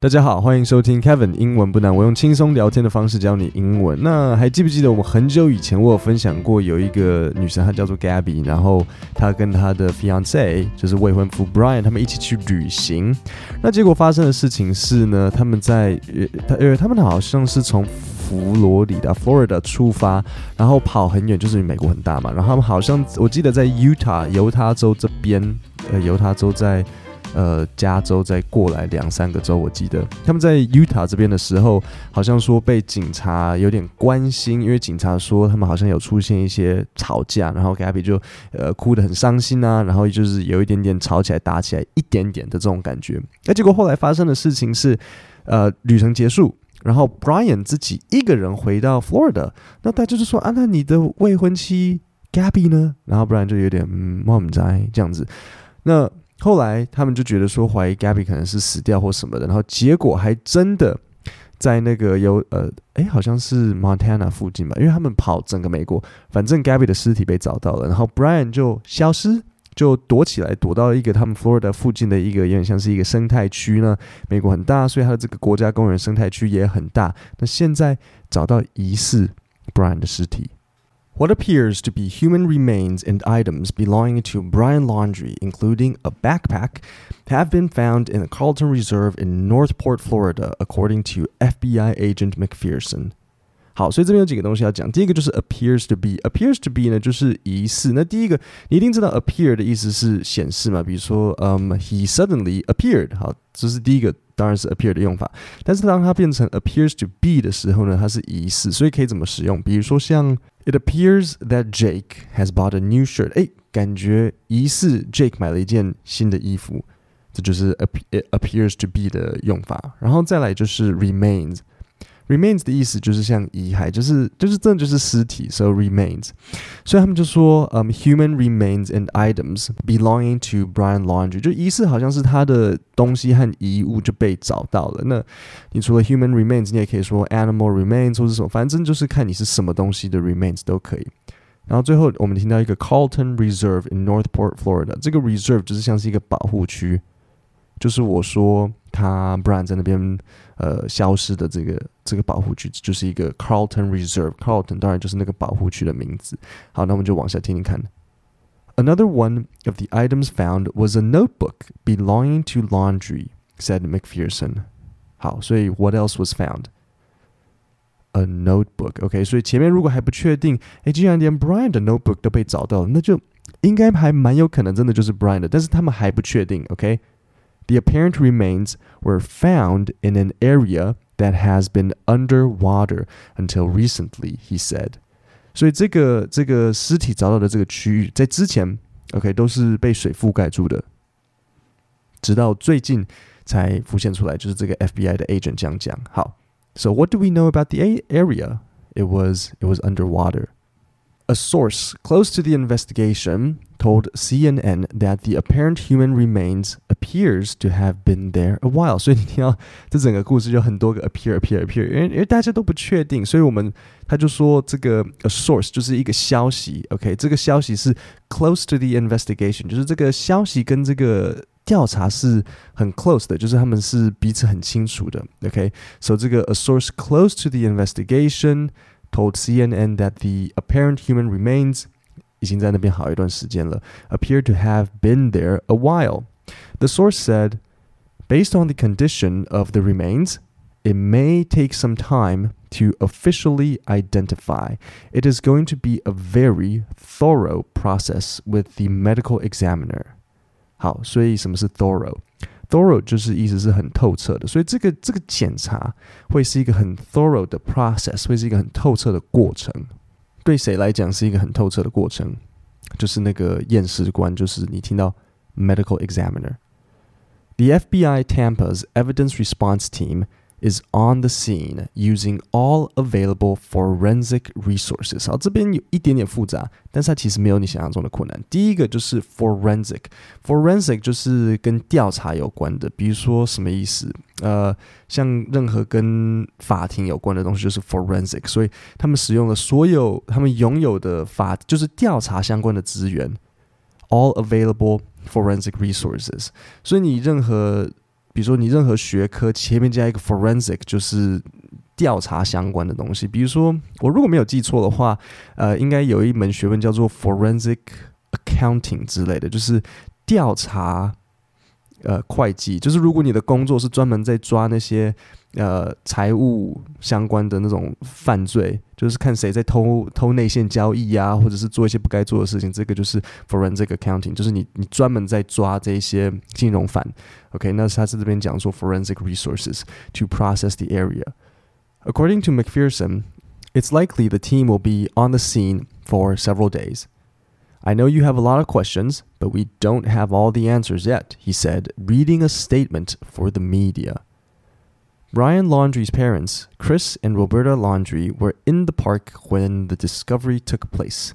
大家好，欢迎收听 Kevin 英文不难，我用轻松聊天的方式教你英文。那还记不记得我们很久以前我有分享过，有一个女生她叫做 Gabby，然后她跟她的 fiance 就是未婚夫 Brian 他们一起去旅行。那结果发生的事情是呢，他们在呃呃他们好像是从佛罗里达 Florida 出发，然后跑很远，就是美国很大嘛，然后他们好像我记得在 Utah 犹他州这边，呃犹他州在。呃，加州再过来两三个州，我记得他们在 Utah 这边的时候，好像说被警察有点关心，因为警察说他们好像有出现一些吵架，然后 Gabby 就呃哭得很伤心啊，然后就是有一点点吵起来、打起来，一点点的这种感觉。那结果后来发生的事情是，呃，旅程结束，然后 Brian 自己一个人回到 Florida，那大家就是说啊，那你的未婚妻 Gabby 呢？然后 Brian 就有点嗯，我不知道这样子，那。后来他们就觉得说怀疑 Gabby 可能是死掉或什么的，然后结果还真的在那个有呃哎好像是 Montana 附近吧，因为他们跑整个美国，反正 Gabby 的尸体被找到了，然后 Brian 就消失，就躲起来，躲到一个他们 Florida 附近的一个有点像是一个生态区呢。美国很大，所以它的这个国家公园生态区也很大。那现在找到疑似 Brian 的尸体。What appears to be human remains and items belonging to Brian Laundrie, including a backpack, have been found in the Carlton Reserve in Northport, Florida, according to FBI agent McPherson. 好，所以这边有几个东西要讲。第一个就是 appears to be，appears to be 呢就是疑似。那第一个你一定知道 appear 的意思是显示嘛，比如说，嗯、um,，he suddenly appeared。好，这是第一个，当然是 appear 的用法。但是当它变成 appears to be 的时候呢，它是疑似，所以可以怎么使用？比如说像 It appears that Jake has bought a new shirt。哎，感觉疑似 Jake 买了一件新的衣服，这就是 appears to be 的用法。然后再来就是 remains。 Remains 的意思就是像遗骸，就是就是真的就是尸体，so remains。所以他们就说，嗯、um,，human remains and items belonging to Brian Laundrie，就疑似好像是他的东西和遗物就被找到了。那你除了 human remains，你也可以说 animal remains 或者什么，反正就是看你是什么东西的 remains 都可以。然后最后我们听到一个 Carlton Reserve in Northport, Florida，这个 reserve 就是像是一个保护区， 就是我说。他 Brian 在那边呃消失的这个这个保护区就是一个 Carlton Reserve，Carlton 当然就是那个保护区的名字。好，那我们就往下听听看。Another one of the items found was a notebook belonging to Laundrie, said McPherson. 好，所以 What else was found? A notebook. OK，所以前面如果还不确定，诶，既然连 Brian 的 notebook 都被找到了，那就应该还蛮有可能真的就是 Brian 的，但是他们还不确定。OK。 The apparent remains were found in an area that has been underwater until recently, he said. 所以这个这个尸体找到的这个区域，在之前，OK 都是被水覆盖住的，直到最近才浮现出来，就是这个 FBI 的 agent 这样讲。好，So what do we know about the area? It was it was underwater. A source close to the investigation told CNN that the apparent human remains appears to have been there a while。所以你听到这整个故事就很多个 appear appear appear，因为因为大家都不确定，所以我们他就说这个 a source 就是一个消息，OK，这个消息是 close to the investigation，就是这个消息跟这个调查是很 close 的，就是他们是彼此很清楚的，OK，所以这个 a source close to the investigation。 told CNN that the apparent human remains 已经在那边好一段时间了 appear to have been there a while. The source said, based on the condition of the remains, it may take some time to officially identify. It is going to be a very thorough process with the medical examiner. 好，所以什么是 Thorough 就是意思是很透彻的，所以这个这个检查会是一个很 thorough 的 process，会是一个很透彻的过程。对谁来讲是一个很透彻的过程？就是那个验尸官，就是你听到 medical examiner。The FBI Tampa's evidence response team is on the scene using all available forensic resources。好，这边有一点点复杂，但是它其实没有你想象中的困难。第一个就是 forensic，forensic 就是跟调查有关的，比如说什么意思？呃，像任何跟法庭有关的东西就是 forensic，所以他们使用了所有他们拥有的法，就是调查相关的资源，all available forensic resources。所以你任何比如说你任何学科前面加一个 forensic，就是调查相关的东西。比如说我如果没有记错的话，呃，应该有一门学问叫做 forensic accounting 之类的，就是调查。呃，会计就是如果你的工作是专门在抓那些呃财务相关的那种犯罪，就是看谁在偷偷内线交易啊，或者是做一些不该做的事情，这个就是 forensic accounting，就是你你专门在抓这些金融犯。OK，那他在这边讲说 forensic resources to process the area. According to McPherson, it's likely the team will be on the scene for several days. I know you have a lot of questions, but we don't have all the answers yet, he said, reading a statement for the media. Brian Laundrie's parents, Chris and Roberta Laundrie, were in the park when the discovery took place.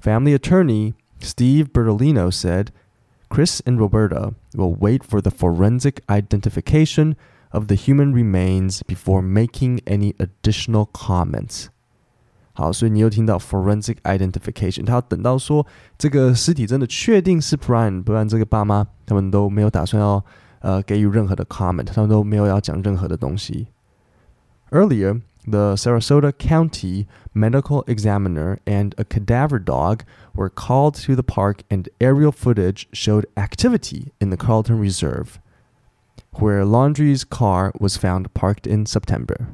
Family attorney Steve Bertolino said Chris and Roberta will wait for the forensic identification of the human remains before making any additional comments. 好，所以你又听到 forensic identification，他要等到说这个尸体真的确定是 Brian，不然这个爸妈他们都没有打算要呃给予任何的 comment，他们都没有要讲任何的东西。Earlier, the Sarasota County medical examiner and a cadaver dog were called to the park, and aerial footage showed activity in the Carlton Reserve, where Laundrie's car was found parked in September.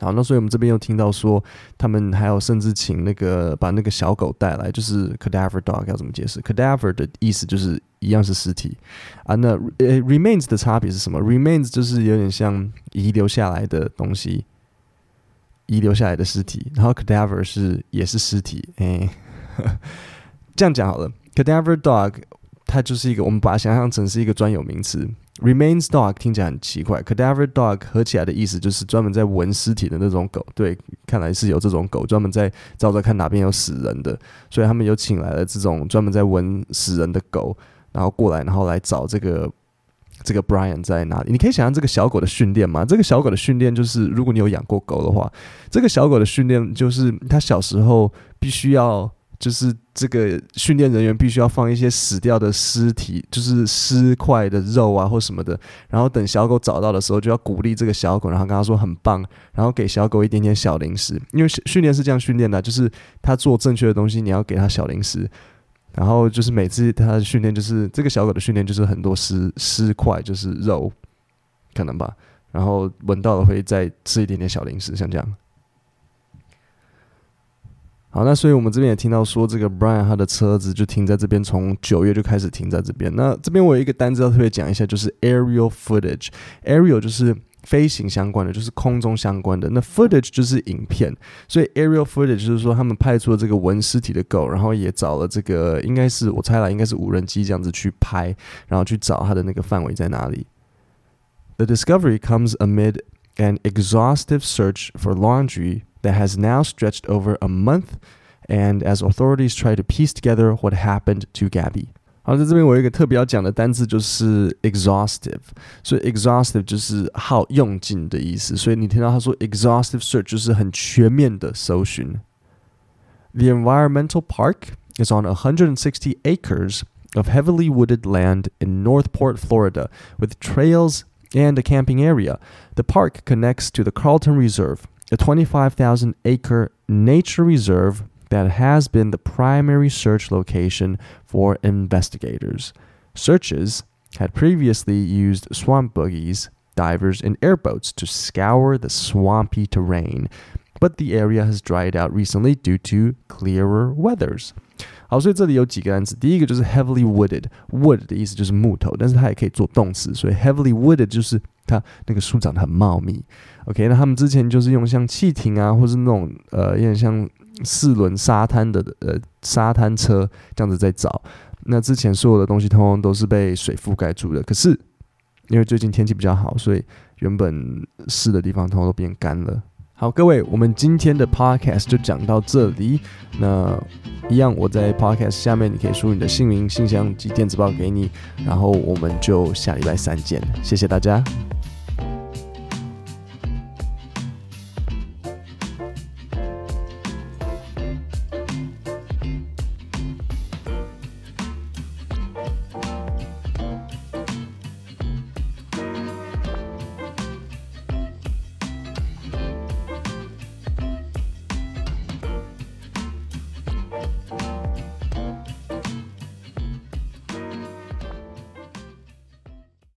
好，那所以我们这边又听到说，他们还有甚至请那个把那个小狗带来，就是 cadaver dog 要怎么解释？cadaver 的意思就是一样是尸体啊。那呃 remains 的差别是什么？remains 就是有点像遗留下来的东西，遗留下来的尸体。然后 cadaver 是也是尸体，哎，这样讲好了。cadaver dog 它就是一个，我们把它想象成是一个专有名词。Remains dog 听起来很奇怪，cadaver dog 合起来的意思就是专门在闻尸体的那种狗。对，看来是有这种狗专门在照着看哪边有死人的，所以他们有请来了这种专门在闻死人的狗，然后过来，然后来找这个这个 Brian 在哪里。你可以想象这个小狗的训练吗？这个小狗的训练就是，如果你有养过狗的话，这个小狗的训练就是它小时候必须要。就是这个训练人员必须要放一些死掉的尸体，就是尸块的肉啊或什么的，然后等小狗找到的时候，就要鼓励这个小狗，然后跟他说很棒，然后给小狗一点点小零食，因为训练是这样训练的，就是他做正确的东西，你要给他小零食，然后就是每次他的训练就是这个小狗的训练就是很多尸尸块，就是肉，可能吧，然后闻到了会再吃一点点小零食，像这样。好，那所以我们这边也听到说，这个 Brian 他的车子就停在这边，从九月就开始停在这边。那这边我有一个单字要特别讲一下，就是 aerial footage。aerial 就是飞行相关的，就是空中相关的。那 footage 就是影片，所以 aerial footage 就是说他们派出了这个闻尸体的狗，然后也找了这个应该是我猜了，应该是无人机这样子去拍，然后去找它的那个范围在哪里。The discovery comes amid an exhaustive search for laundry. that has now stretched over a month, and as authorities try to piece together what happened to Gabby。好，在这边我有一个特别要讲的单字，就是 exhaustive。所以 exhaustive 就是耗用尽的意思。所以你听到他说 exhaustive search 就是很全面的搜寻。The environmental park is on 160 acres of heavily wooded land in Northport, Florida, with trails and a camping area. The park connects to the Carlton Reserve a 25,000 acre nature reserve that has been the primary search location for investigators. Searches had previously used swamp buggies, divers, and airboats to scour the swampy terrain, but the area has dried out recently due to clearer weathers. 好，所以这里有几个单词。第一个就是 heavily wooded，wood 的意思就是木头，但是它也可以做动词，所以 heavily wooded 就是 它那个树长得很茂密。OK，那他们之前就是用像汽艇啊，或是那种呃，有点像四轮沙滩的呃沙滩车这样子在找。那之前所有的东西通通都是被水覆盖住的，可是因为最近天气比较好，所以原本湿的地方通通都变干了。好，各位，我们今天的 podcast 就讲到这里。那一样，我在 podcast 下面你可以输你的姓名、信箱及电子报给你，然后我们就下礼拜三见。谢谢大家。